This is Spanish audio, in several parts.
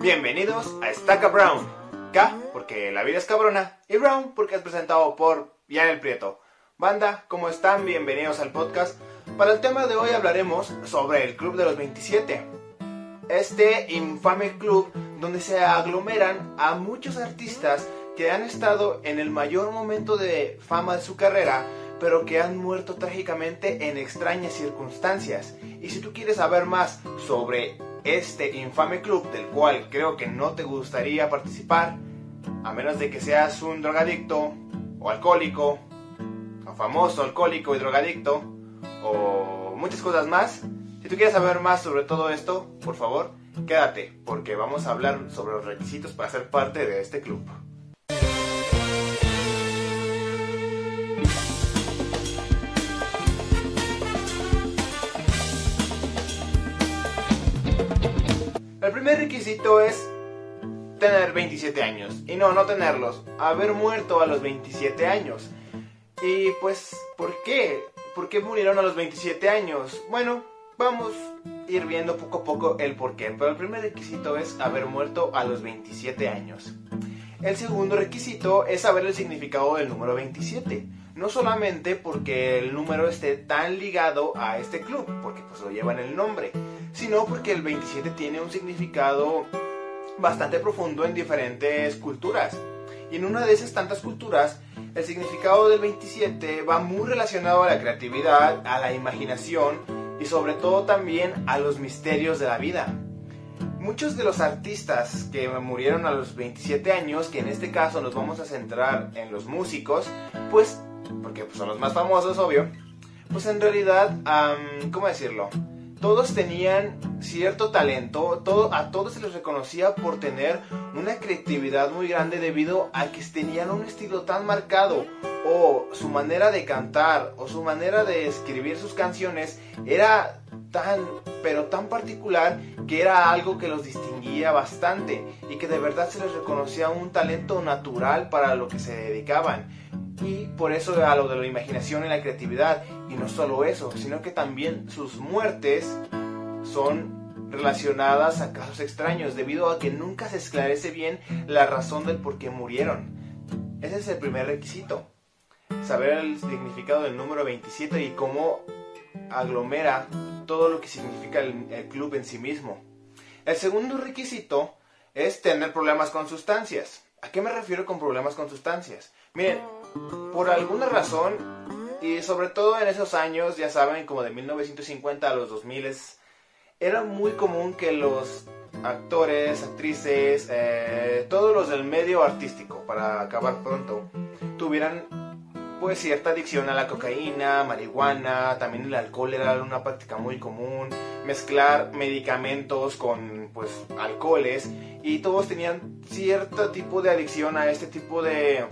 Bienvenidos a Estaca Brown. K porque la vida es cabrona y Brown porque es presentado por Ian el Prieto. Banda, ¿cómo están? Bienvenidos al podcast. Para el tema de hoy hablaremos sobre el Club de los 27. Este infame club donde se aglomeran a muchos artistas que han estado en el mayor momento de fama de su carrera, pero que han muerto trágicamente en extrañas circunstancias. Y si tú quieres saber más sobre este infame club del cual creo que no te gustaría participar, a menos de que seas un drogadicto o alcohólico, o famoso alcohólico y drogadicto, o muchas cosas más. Si tú quieres saber más sobre todo esto, por favor, quédate, porque vamos a hablar sobre los requisitos para ser parte de este club. Primer requisito es tener 27 años. Y no, no tenerlos. Haber muerto a los 27 años. Y pues, ¿por qué? ¿Por qué murieron a los 27 años? Bueno, vamos a ir viendo poco a poco el por qué. Pero el primer requisito es haber muerto a los 27 años. El segundo requisito es saber el significado del número 27. No solamente porque el número esté tan ligado a este club, porque pues lo lleva en el nombre, sino porque el 27 tiene un significado bastante profundo en diferentes culturas. Y en una de esas tantas culturas, el significado del 27 va muy relacionado a la creatividad, a la imaginación y sobre todo también a los misterios de la vida. Muchos de los artistas que murieron a los 27 años, que en este caso nos vamos a centrar en los músicos, pues, porque pues, son los más famosos, obvio, pues en realidad, ¿cómo decirlo? Todos tenían cierto talento, todo, a todos se les reconocía por tener una creatividad muy grande debido a que tenían un estilo tan marcado o su manera de cantar o su manera de escribir sus canciones era tan, pero tan particular que era algo que los distinguía bastante y que de verdad se les reconocía un talento natural para lo que se dedicaban y por eso a lo de la imaginación y la creatividad. Y no solo eso, sino que también sus muertes son relacionadas a casos extraños, debido a que nunca se esclarece bien la razón del por qué murieron. Ese es el primer requisito. Saber el significado del número 27 y cómo aglomera todo lo que significa el, el club en sí mismo. El segundo requisito es tener problemas con sustancias. ¿A qué me refiero con problemas con sustancias? Miren, por alguna razón, y sobre todo en esos años, ya saben, como de 1950 a los 2000, era muy común que los actores, actrices, eh, todos los del medio artístico, para acabar pronto, tuvieran pues cierta adicción a la cocaína, marihuana, también el alcohol era una práctica muy común, mezclar medicamentos con pues alcoholes y todos tenían cierto tipo de adicción a este tipo de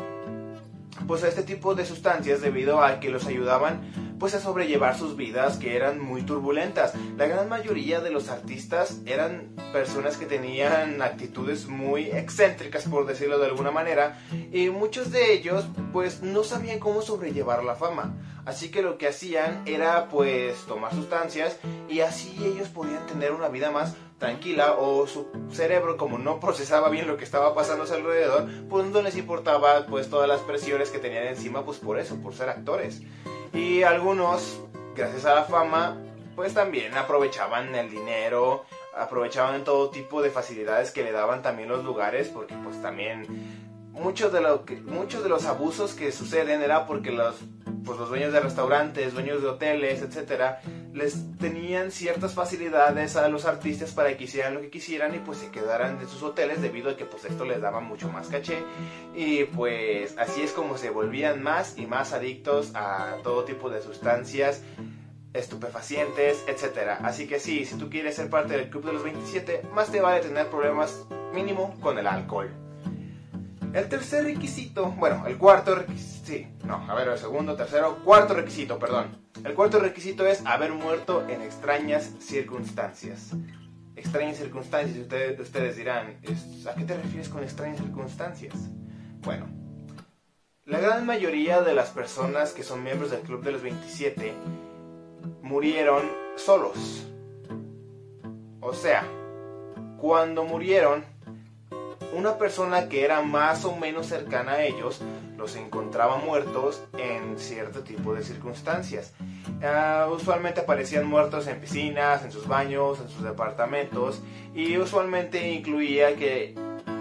pues a este tipo de sustancias debido a que los ayudaban pues a sobrellevar sus vidas que eran muy turbulentas. La gran mayoría de los artistas eran personas que tenían actitudes muy excéntricas por decirlo de alguna manera y muchos de ellos pues no sabían cómo sobrellevar la fama. Así que lo que hacían era pues tomar sustancias y así ellos podían tener una vida más tranquila o su cerebro como no procesaba bien lo que estaba pasando a su alrededor, pues no les importaba pues todas las presiones que tenían encima pues por eso, por ser actores. Y algunos, gracias a la fama, pues también aprovechaban el dinero, aprovechaban todo tipo de facilidades que le daban también los lugares porque pues también muchos de, lo muchos de los abusos que suceden era porque los pues los dueños de restaurantes, dueños de hoteles, etcétera, les tenían ciertas facilidades a los artistas para que hicieran lo que quisieran y pues se quedaran en sus hoteles debido a que pues esto les daba mucho más caché y pues así es como se volvían más y más adictos a todo tipo de sustancias estupefacientes, etcétera. Así que sí, si tú quieres ser parte del club de los 27, más te vale tener problemas mínimo con el alcohol. El tercer requisito, bueno, el cuarto requisito, sí, no, a ver, el segundo, tercero, cuarto requisito, perdón. El cuarto requisito es haber muerto en extrañas circunstancias. Extrañas circunstancias, ustedes, ustedes dirán, ¿a qué te refieres con extrañas circunstancias? Bueno, la gran mayoría de las personas que son miembros del Club de los 27 murieron solos. O sea, cuando murieron una persona que era más o menos cercana a ellos los encontraba muertos en cierto tipo de circunstancias. Ah, usualmente aparecían muertos en piscinas, en sus baños, en sus departamentos y usualmente incluía que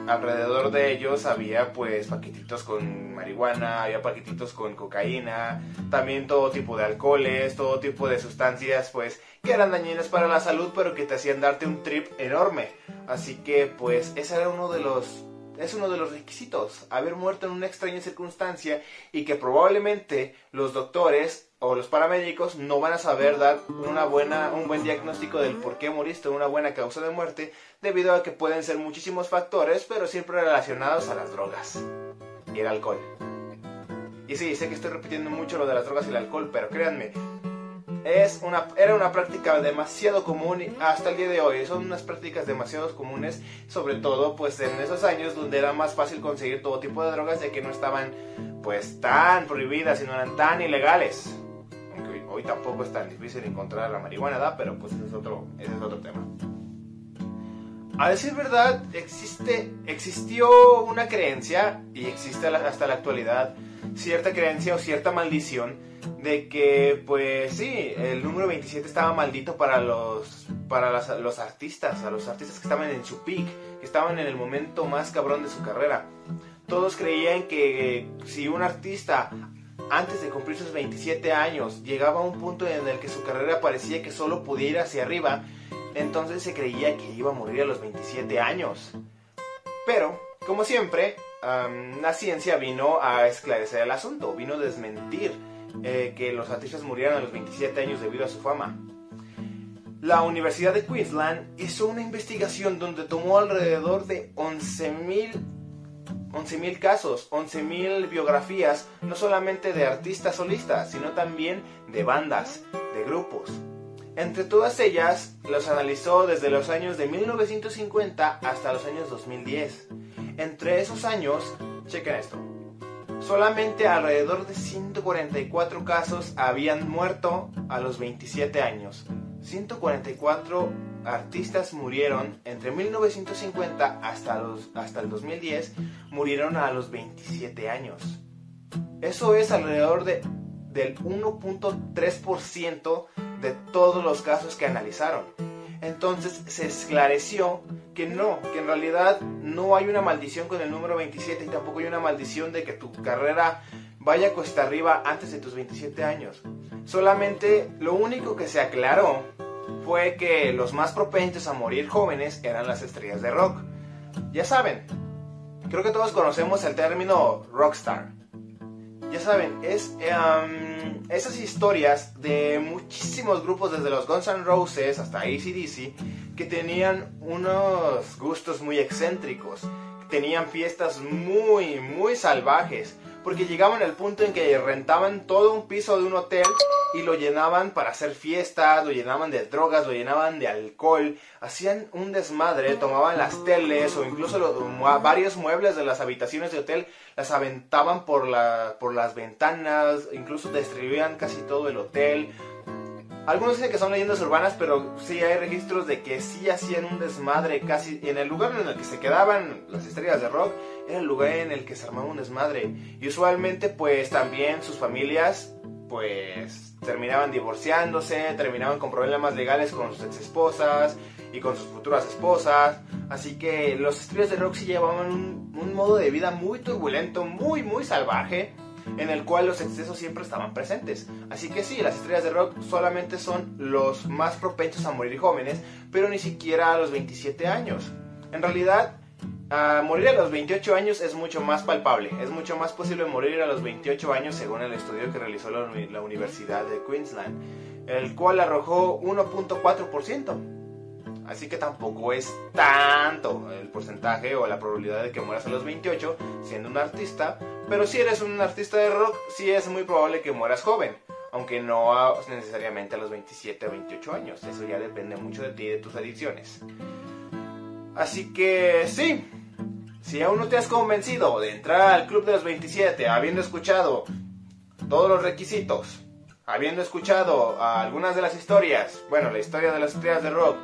alrededor de ellos había pues paquetitos con marihuana, había paquetitos con cocaína, también todo tipo de alcoholes, todo tipo de sustancias pues que eran dañinas para la salud pero que te hacían darte un trip enorme. Así que pues ese era uno de los es uno de los requisitos, haber muerto en una extraña circunstancia y que probablemente los doctores o los paramédicos no van a saber dar una buena, un buen diagnóstico del por qué moriste, una buena causa de muerte, debido a que pueden ser muchísimos factores, pero siempre relacionados a las drogas y el alcohol. Y sí, sé que estoy repitiendo mucho lo de las drogas y el alcohol, pero créanme, es una, era una práctica demasiado común hasta el día de hoy. Son unas prácticas demasiado comunes, sobre todo pues en esos años donde era más fácil conseguir todo tipo de drogas ya que no estaban pues tan prohibidas y no eran tan ilegales. Hoy, tampoco es tan difícil encontrar la marihuana, pero pues ese es otro, es otro tema. A decir verdad, existe, existió una creencia, y existe hasta la actualidad, cierta creencia o cierta maldición de que, pues sí, el número 27 estaba maldito para los para los artistas, a los artistas que estaban en su peak, que estaban en el momento más cabrón de su carrera. Todos creían que si un artista antes de cumplir sus 27 años llegaba a un punto en el que su carrera parecía que solo podía ir hacia arriba, entonces se creía que iba a morir a los 27 años. Pero, como siempre, la ciencia vino a esclarecer el asunto, vino a desmentir eh, que los artistas murieran a los 27 años debido a su fama. La Universidad de Queensland hizo una investigación donde tomó alrededor de 11.000 11.000 casos, 11.000 biografías, no solamente de artistas solistas, sino también de bandas, de grupos. Entre todas ellas, los analizó desde los años de 1950 hasta los años 2010. Entre esos años, chequen esto, solamente alrededor de 144 casos habían muerto a los 27 años. 144 artistas murieron entre 1950 hasta, los, hasta el 2010, murieron a los 27 años. Eso es alrededor de, del 1.3% de todos los casos que analizaron. Entonces se esclareció que no, que en realidad no hay una maldición con el número 27 y tampoco hay una maldición de que tu carrera vaya cuesta arriba antes de tus 27 años. Solamente lo único que se aclaró fue que los más propensos a morir jóvenes eran las estrellas de rock. Ya saben, creo que todos conocemos el término rockstar. Ya saben, es em, esas historias de muchísimos grupos, desde los Guns N' Roses hasta ACDC, que tenían unos gustos muy excéntricos, tenían fiestas muy, muy salvajes, porque llegaban al punto en que rentaban todo un piso de un hotel y lo llenaban para hacer fiestas, lo llenaban de drogas, lo llenaban de alcohol, hacían un desmadre, tomaban las teles o incluso varios muebles de las habitaciones de hotel, las aventaban por, la, por las ventanas, incluso destruían casi todo el hotel, algunos dicen que son leyendas urbanas, pero sí hay registros de que sí hacían un desmadre casi en el lugar en el que se quedaban las estrellas de rock, era el lugar en el que se armaba un desmadre. Y usualmente pues también sus familias pues terminaban divorciándose, terminaban con problemas legales con sus ex esposas y con sus futuras esposas. Así que los estrellas de rock sí llevaban un, un modo de vida muy turbulento, muy muy salvaje en el cual los excesos siempre estaban presentes. Así que sí, las estrellas de rock solamente son los más propensos a morir jóvenes, pero ni siquiera a los 27 años. En realidad, morir a los 28 años es mucho más palpable, es mucho más posible morir a los 28 años según el estudio que realizó la, la Universidad de Queensland, el cual arrojó 1.4%. Así que tampoco es tanto el porcentaje o la probabilidad de que mueras a los 28 siendo un artista. Pero si eres un artista de rock, sí es muy probable que mueras joven. Aunque no necesariamente a los 27 o 28 años. Eso ya depende mucho de ti y de tus adicciones. Así que sí. Si aún no te has convencido de entrar al Club de los 27 habiendo escuchado todos los requisitos, habiendo escuchado algunas de las historias, bueno, la historia de las estrellas de rock,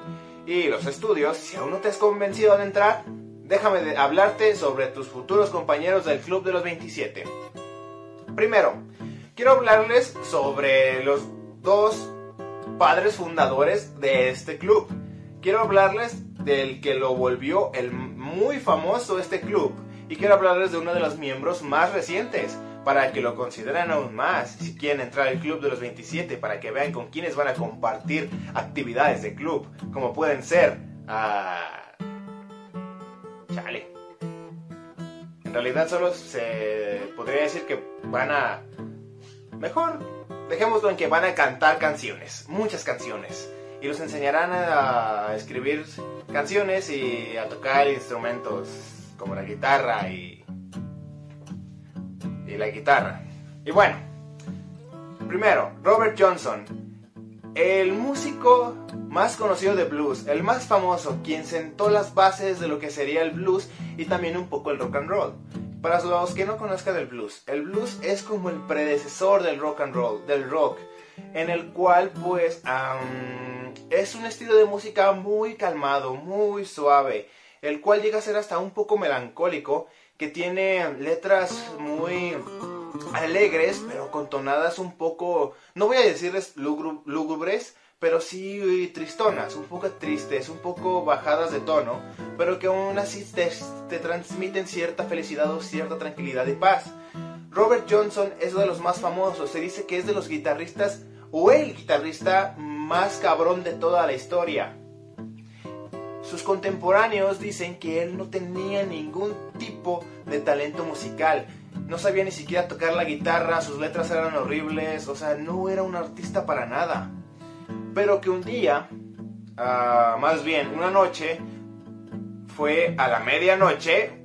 y los estudios, si aún no te has convencido de entrar, déjame hablarte sobre tus futuros compañeros del Club de los 27. Primero, quiero hablarles sobre los dos padres fundadores de este club. Quiero hablarles del que lo volvió el muy famoso este club y quiero hablarles de uno de los miembros más recientes para que lo consideren aún más si quieren entrar al club de los 27 para que vean con quiénes van a compartir actividades de club como pueden ser ah, chale. En realidad solo se podría decir que van a mejor dejémoslo en que van a cantar canciones muchas canciones. Y los enseñarán a escribir canciones y a tocar instrumentos como la guitarra y, y la guitarra. Y bueno, primero, Robert Johnson, el músico más conocido de blues, el más famoso, quien sentó las bases de lo que sería el blues y también un poco el rock and roll. Para los que no conozcan el blues, el blues es como el predecesor del rock and roll, del rock, en el cual pues es un estilo de música muy calmado, muy suave, el cual llega a ser hasta un poco melancólico, que tiene letras muy alegres, pero con tonadas un poco, no voy a decirles lúgubres, pero sí tristonas, un poco tristes, un poco bajadas de tono, pero que aún así te, te transmiten cierta felicidad o cierta tranquilidad y paz. Robert Johnson es uno de los más famosos, se dice que es de los guitarristas o el guitarrista más cabrón de toda la historia. Sus contemporáneos dicen que él no tenía ningún tipo de talento musical. No sabía ni siquiera tocar la guitarra, sus letras eran horribles, o sea, no era un artista para nada. Pero que un día, ah, más bien una noche, fue a la medianoche,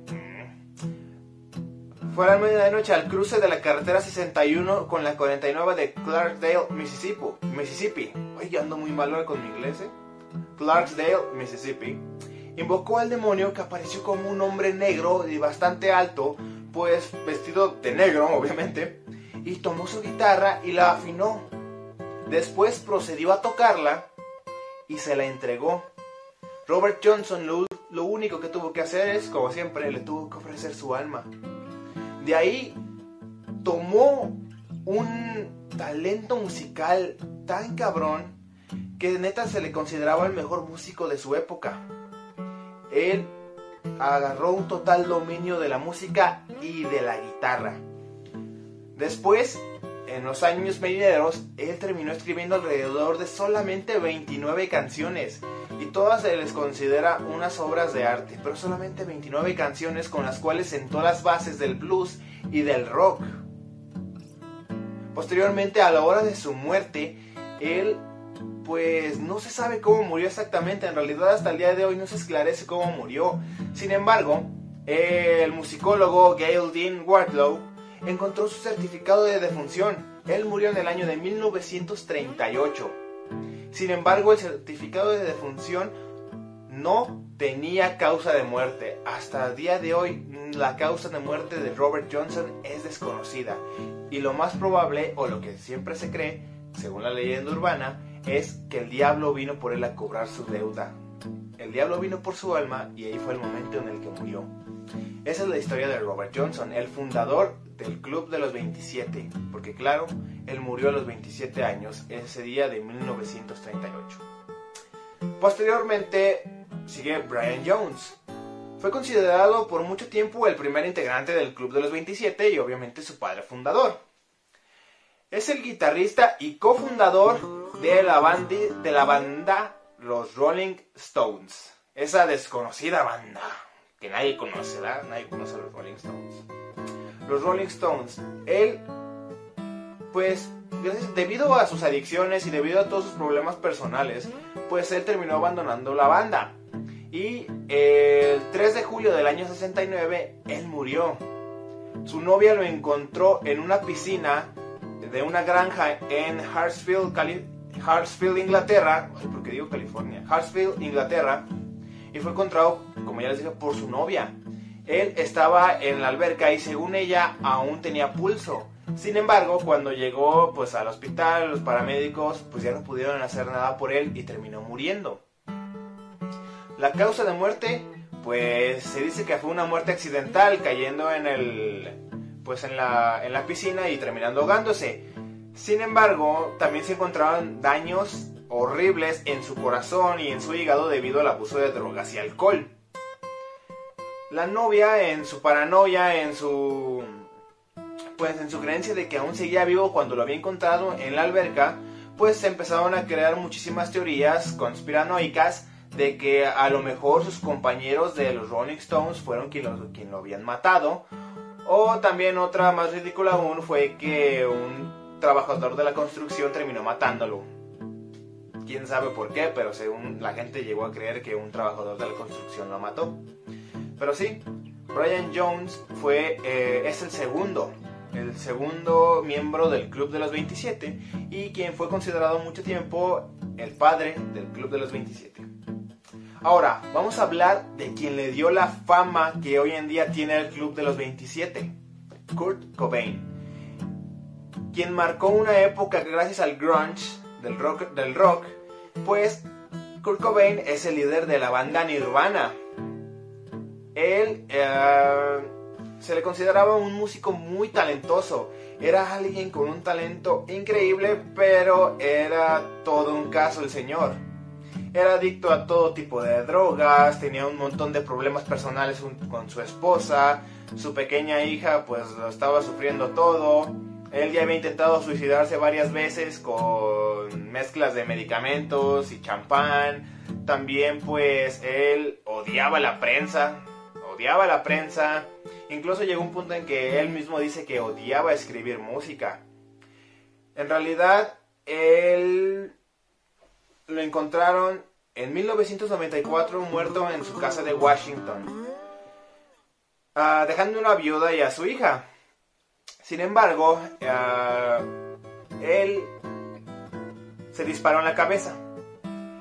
fue a la medianoche al cruce de la carretera 61 con la 49 de Clarksdale, Mississippi. Mississippi. Oye, ando muy mal con mi inglés, ¿eh? Clarksdale, Mississippi. Invocó al demonio que apareció como un hombre negro y bastante alto, pues vestido de negro, obviamente, y tomó su guitarra y la afinó. Después procedió a tocarla y se la entregó. Robert Johnson lo, lo único que tuvo que hacer es, como siempre, le tuvo que ofrecer su alma. De ahí tomó un talento musical tan cabrón que neta se le consideraba el mejor músico de su época. Él agarró un total dominio de la música y de la guitarra. Después, en los años venideros, él terminó escribiendo alrededor de solamente 29 canciones y todas se les considera unas obras de arte, pero solamente 29 canciones con las cuales sentó las bases del blues y del rock. Posteriormente, a la hora de su muerte, él pues no se sabe cómo murió exactamente, en realidad hasta el día de hoy no se esclarece cómo murió. Sin embargo, el musicólogo Gail Dean Wardlow encontró su certificado de defunción. Él murió en el año de 1938. Sin embargo, el certificado de defunción no tenía causa de muerte. Hasta el día de hoy, la causa de muerte de Robert Johnson es desconocida. Y lo más probable, o lo que siempre se cree, según la leyenda urbana, es que el diablo vino por él a cobrar su deuda. El diablo vino por su alma y ahí fue el momento en el que murió. Esa es la historia de Robert Johnson, el fundador del Club de los 27, porque claro, él murió a los 27 años ese día de 1938. Posteriormente sigue Brian Jones. Fue considerado por mucho tiempo el primer integrante del Club de los 27 y obviamente su padre fundador. Es el guitarrista y cofundador de la, de la banda Los Rolling Stones. Esa desconocida banda que nadie conoce, ¿verdad? Nadie conoce a los Rolling Stones. Los Rolling Stones. Él, pues, debido a sus adicciones y debido a todos sus problemas personales, pues él terminó abandonando la banda. Y el 3 de julio del año 69, él murió. Su novia lo encontró en una piscina de una granja en Hartsfield, Hartsfield Inglaterra, porque digo California, Hartsfield, Inglaterra, y fue encontrado, como ya les dije, por su novia. Él estaba en la alberca y según ella aún tenía pulso. Sin embargo, cuando llegó pues al hospital, los paramédicos pues ya no pudieron hacer nada por él y terminó muriendo. La causa de muerte pues se dice que fue una muerte accidental cayendo en el pues en la, en la piscina y terminando ahogándose. Sin embargo, también se encontraron daños horribles en su corazón y en su hígado debido al abuso de drogas y alcohol. La novia en su paranoia, en su pues en su creencia de que aún seguía vivo cuando lo había encontrado en la alberca, pues se empezaron a crear muchísimas teorías conspiranoicas de que a lo mejor sus compañeros de los Rolling Stones fueron quien lo, quien lo habían matado. O también otra más ridícula aún fue que un trabajador de la construcción terminó matándolo. Quién sabe por qué, pero según la gente llegó a creer que un trabajador de la construcción lo mató. Pero sí, Brian Jones fue, eh, es el segundo el segundo miembro del Club de los 27 y quien fue considerado mucho tiempo el padre del Club de los 27. Ahora, vamos a hablar de quien le dio la fama que hoy en día tiene el Club de los 27, Kurt Cobain, quien marcó una época gracias al grunge del rock, del rock pues Kurt Cobain es el líder de la banda Nirvana. Él... Eh, se le consideraba un músico muy talentoso. Era alguien con un talento increíble, pero era todo un caso el señor. Era adicto a todo tipo de drogas, tenía un montón de problemas personales con su esposa, su pequeña hija pues lo estaba sufriendo todo. Él ya había intentado suicidarse varias veces con mezclas de medicamentos y champán. También pues él odiaba la prensa, odiaba la prensa. Incluso llegó un punto en que él mismo dice que odiaba escribir música. En realidad, él lo encontraron en 1994 muerto en su casa de Washington, ah, dejando una viuda y a su hija. Sin embargo, ah, él se disparó en la cabeza.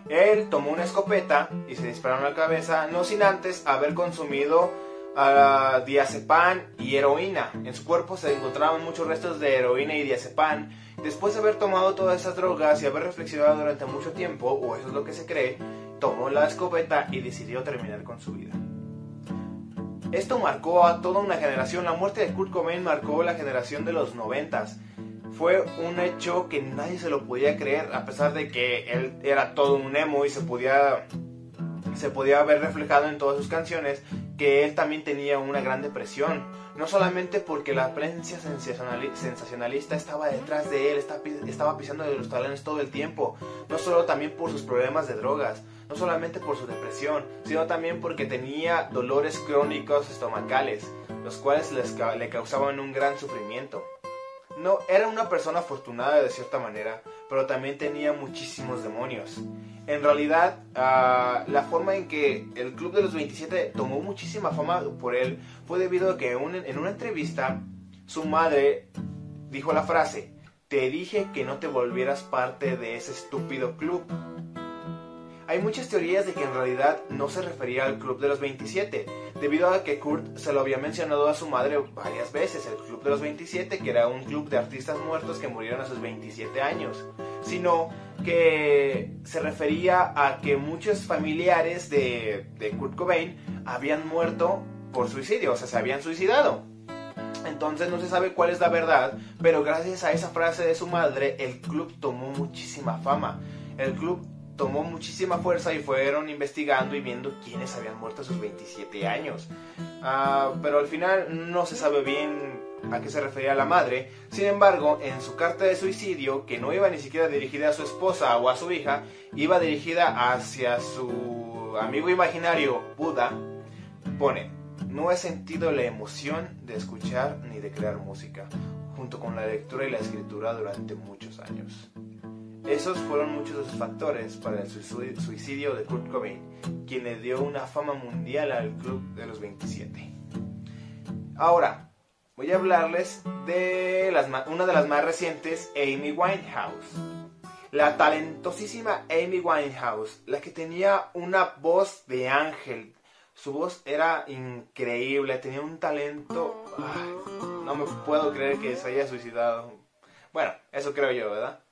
Él tomó una escopeta y se disparó en la cabeza, no sin antes haber consumido uh, diazepam y heroína. En su cuerpo se encontraban muchos restos de heroína y diazepam. Después de haber tomado todas esas drogas y haber reflexionado durante mucho tiempo, o eso es lo que se cree, tomó la escopeta y decidió terminar con su vida. Esto marcó a toda una generación. La muerte de Kurt Cobain marcó la generación de los noventas fue un hecho que nadie se lo podía creer, a pesar de que él era todo un emo y se podía, se podía ver reflejado en todas sus canciones, que él también tenía una gran depresión. No solamente porque la prensa sensacionalista estaba detrás de él, estaba pisando de los talones todo el tiempo, no solo también por sus problemas de drogas, no solamente por su depresión, sino también porque tenía dolores crónicos estomacales, los cuales le causaban un gran sufrimiento no era una persona afortunada de cierta manera, pero también tenía muchísimos demonios. En realidad, ah, la forma en que el Club de los 27 tomó muchísima fama por él fue debido a que en una entrevista su madre dijo la frase, te dije que no te volvieras parte de ese estúpido club. Hay muchas teorías de que en realidad no se refería al Club de los 27, debido a que Kurt se lo había mencionado a su madre varias veces, el Club de los 27, que era un club de artistas muertos que murieron a sus 27 años, sino que se refería a que muchos familiares de, Kurt Cobain habían muerto por suicidio, o sea, se habían suicidado. Entonces no se sabe cuál es la verdad, pero gracias a esa frase de su madre, el club tomó muchísima fama. El club tomó muchísima fuerza y fueron investigando y viendo quiénes habían muerto a sus 27 años. Ah, pero al final no se sabe bien a qué se refería la madre. Sin embargo, en su carta de suicidio, que no iba ni siquiera dirigida a su esposa o a su hija, iba dirigida hacia su amigo imaginario Buda, pone, no he sentido la emoción de escuchar ni de crear música, junto con la lectura y la escritura durante muchos años. Esos fueron muchos de los factores para el suicidio de Kurt Cobain, quien le dio una fama mundial al club de los 27. Ahora, voy a hablarles de una de las más recientes, Amy Winehouse. La talentosísima Amy Winehouse, la que tenía una voz de ángel. Su voz era increíble, tenía un talento... no me puedo creer que se haya suicidado. Bueno, eso creo yo, ¿verdad?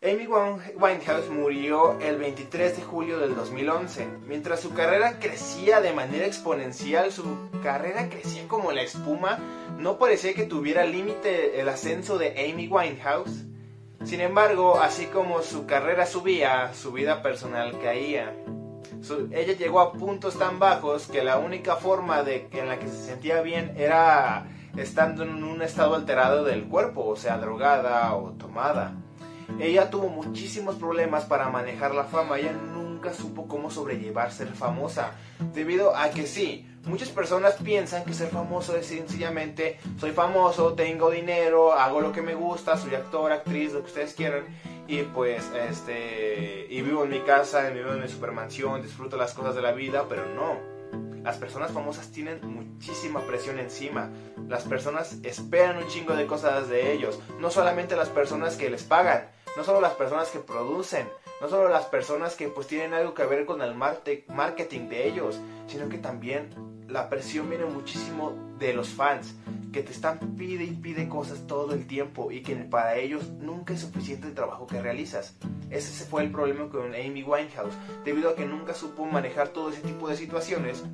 Amy Winehouse murió el 23 de julio del 2011. Mientras su carrera crecía de manera exponencial, su carrera crecía como la espuma, no parecía que tuviera límite el ascenso de Amy Winehouse. Sin embargo, así como su carrera subía, su vida personal caía. ella llegó a puntos tan bajos que la única forma de, en la que se sentía bien era estando en un estado alterado del cuerpo, o sea, drogada o tomada. Ella tuvo muchísimos problemas para manejar la fama, ella nunca supo cómo sobrellevar ser famosa, debido a que sí, muchas personas piensan que ser famoso es sencillamente soy famoso, tengo dinero, hago lo que me gusta, soy actor, actriz, lo que ustedes quieran, y pues este y vivo en mi casa, vivo en mi supermansión, disfruto las cosas de la vida, pero no. Las personas famosas tienen muchísima presión encima. Las personas esperan un chingo de cosas de ellos. No solamente las personas que les pagan, no solo las personas que producen, no solo las personas que pues tienen algo que ver con el marketing de ellos, sino que también la presión viene muchísimo de los fans, que te están pide y pide cosas todo el tiempo y que para ellos nunca es suficiente el trabajo que realizas. Ese fue el problema con Amy Winehouse, debido a que nunca supo manejar todo ese tipo de situaciones.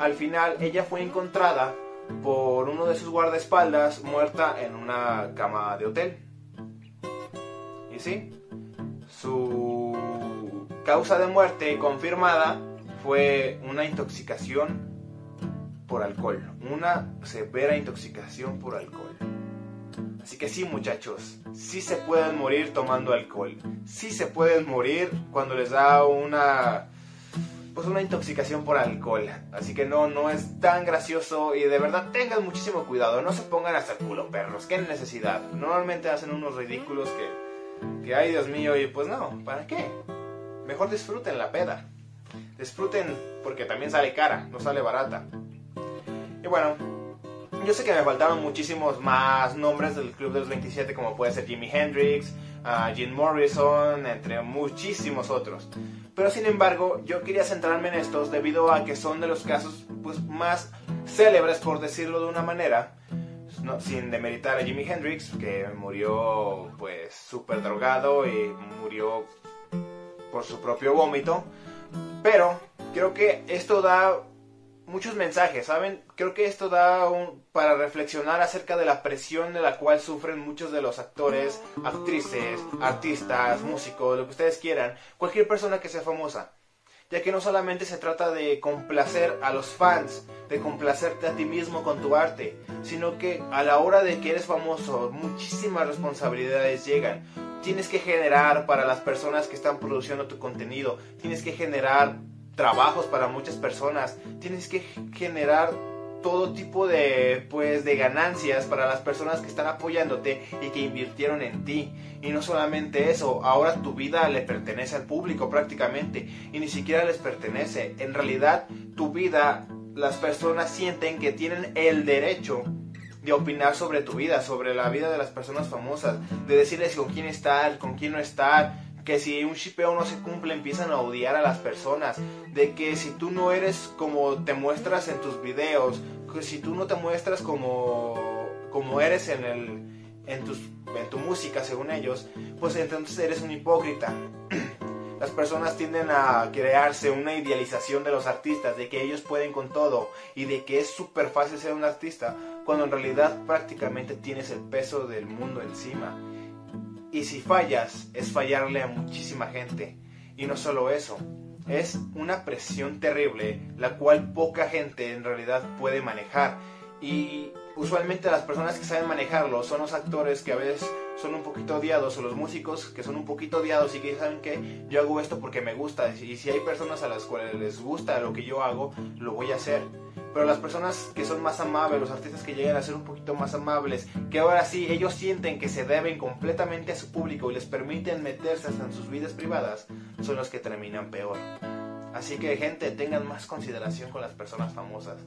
Al final ella fue encontrada por uno de sus guardaespaldas muerta en una cama de hotel. ¿Sí? Su causa de muerte confirmada fue una intoxicación por alcohol, una severa intoxicación por alcohol. Así que sí, muchachos, sí se pueden morir tomando alcohol. Sí se pueden morir cuando les da una pues una intoxicación por alcohol. Así que no no es tan gracioso y de verdad tengan muchísimo cuidado, no se pongan a hacer culo perros, qué necesidad. Normalmente hacen unos ridículos que que ay Dios mío, y pues no, ¿para qué? Mejor disfruten la peda. Disfruten porque también sale cara, no sale barata. Y bueno, yo sé que me faltaron muchísimos más nombres del Club de los 27, como puede ser Jimi Hendrix, uh, Morrison, entre muchísimos otros. Pero sin embargo, yo quería centrarme en estos debido a que son de los casos pues, más célebres, por decirlo de una manera, sin demeritar a Jimi Hendrix, que murió pues súper drogado y murió por su propio vómito. Pero creo que esto da muchos mensajes, ¿saben? Creo que esto da un, para reflexionar acerca de la presión de la cual sufren muchos de los actores, actrices, artistas, músicos, lo que ustedes quieran, cualquier persona que sea famosa ya que no solamente se trata de complacer a los fans, de complacerte a ti mismo con tu arte, sino que a la hora de que eres famoso, muchísimas responsabilidades llegan. Tienes que generar para las personas que están produciendo tu contenido, tienes que generar trabajos para muchas personas, tienes que generar todo tipo de pues de ganancias para las personas que están apoyándote y que invirtieron en ti. Y no solamente eso ahora tu vida le pertenece al público prácticamente y ni siquiera les pertenece. En realidad tu vida las personas sienten que tienen el derecho de opinar sobre tu vida, sobre la vida de las personas famosas, de decirles con quién estar, con quién no estar, que si un shipeo no se cumple empiezan a odiar a las personas, de que si tú no eres como te muestras en tus videos, que si tú no te muestras como, como eres en, el, en, tus, en tu música según ellos, pues entonces eres un hipócrita. Las personas tienden a crearse una idealización de los artistas, de que ellos pueden con todo y de que es súper fácil ser un artista, cuando en realidad prácticamente tienes el peso del mundo encima y si fallas, es fallarle a muchísima gente. Y no solo eso, es una presión terrible, la cual poca gente en realidad puede manejar. Y usualmente las personas que saben manejarlo son los actores que a veces son un poquito odiados o los músicos que son un poquito odiados y que saben que yo hago esto porque me gusta y si hay personas a las cuales les gusta lo que yo hago, lo voy a hacer. Pero las personas que son más amables, los artistas que llegan a ser un poquito más amables, que ahora sí ellos sienten que se deben completamente a su público y les permiten meterse hasta en sus vidas privadas, son los que terminan peor. Así que gente, tengan más consideración con las personas famosas.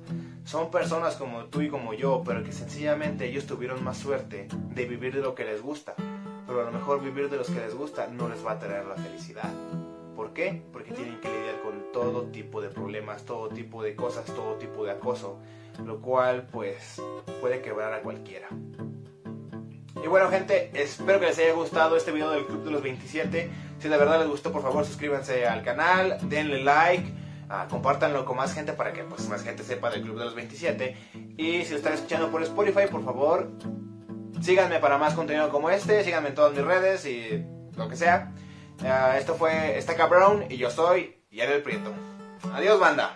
Son personas como tú y como yo, pero que sencillamente ellos tuvieron más suerte de vivir de lo que les gusta. Pero a lo mejor vivir de los que les gusta no les va a traer la felicidad. ¿Por qué? Porque tienen que lidiar con todo tipo de problemas, todo tipo de cosas, todo tipo de acoso, lo cual pues puede quebrar a cualquiera. Y bueno, gente, espero que les haya gustado este video del Club de los 27. Si de verdad les gustó, por favor, suscríbanse al canal, denle like, uh, compártanlo con más gente para que pues, más gente sepa del Club de los 27. Y si lo están escuchando por Spotify, por favor, síganme para más contenido como este, síganme en todas mis redes y lo que sea. Uh, esto fue Esta Cabrón y yo soy Yarel Prieto. Adiós, banda.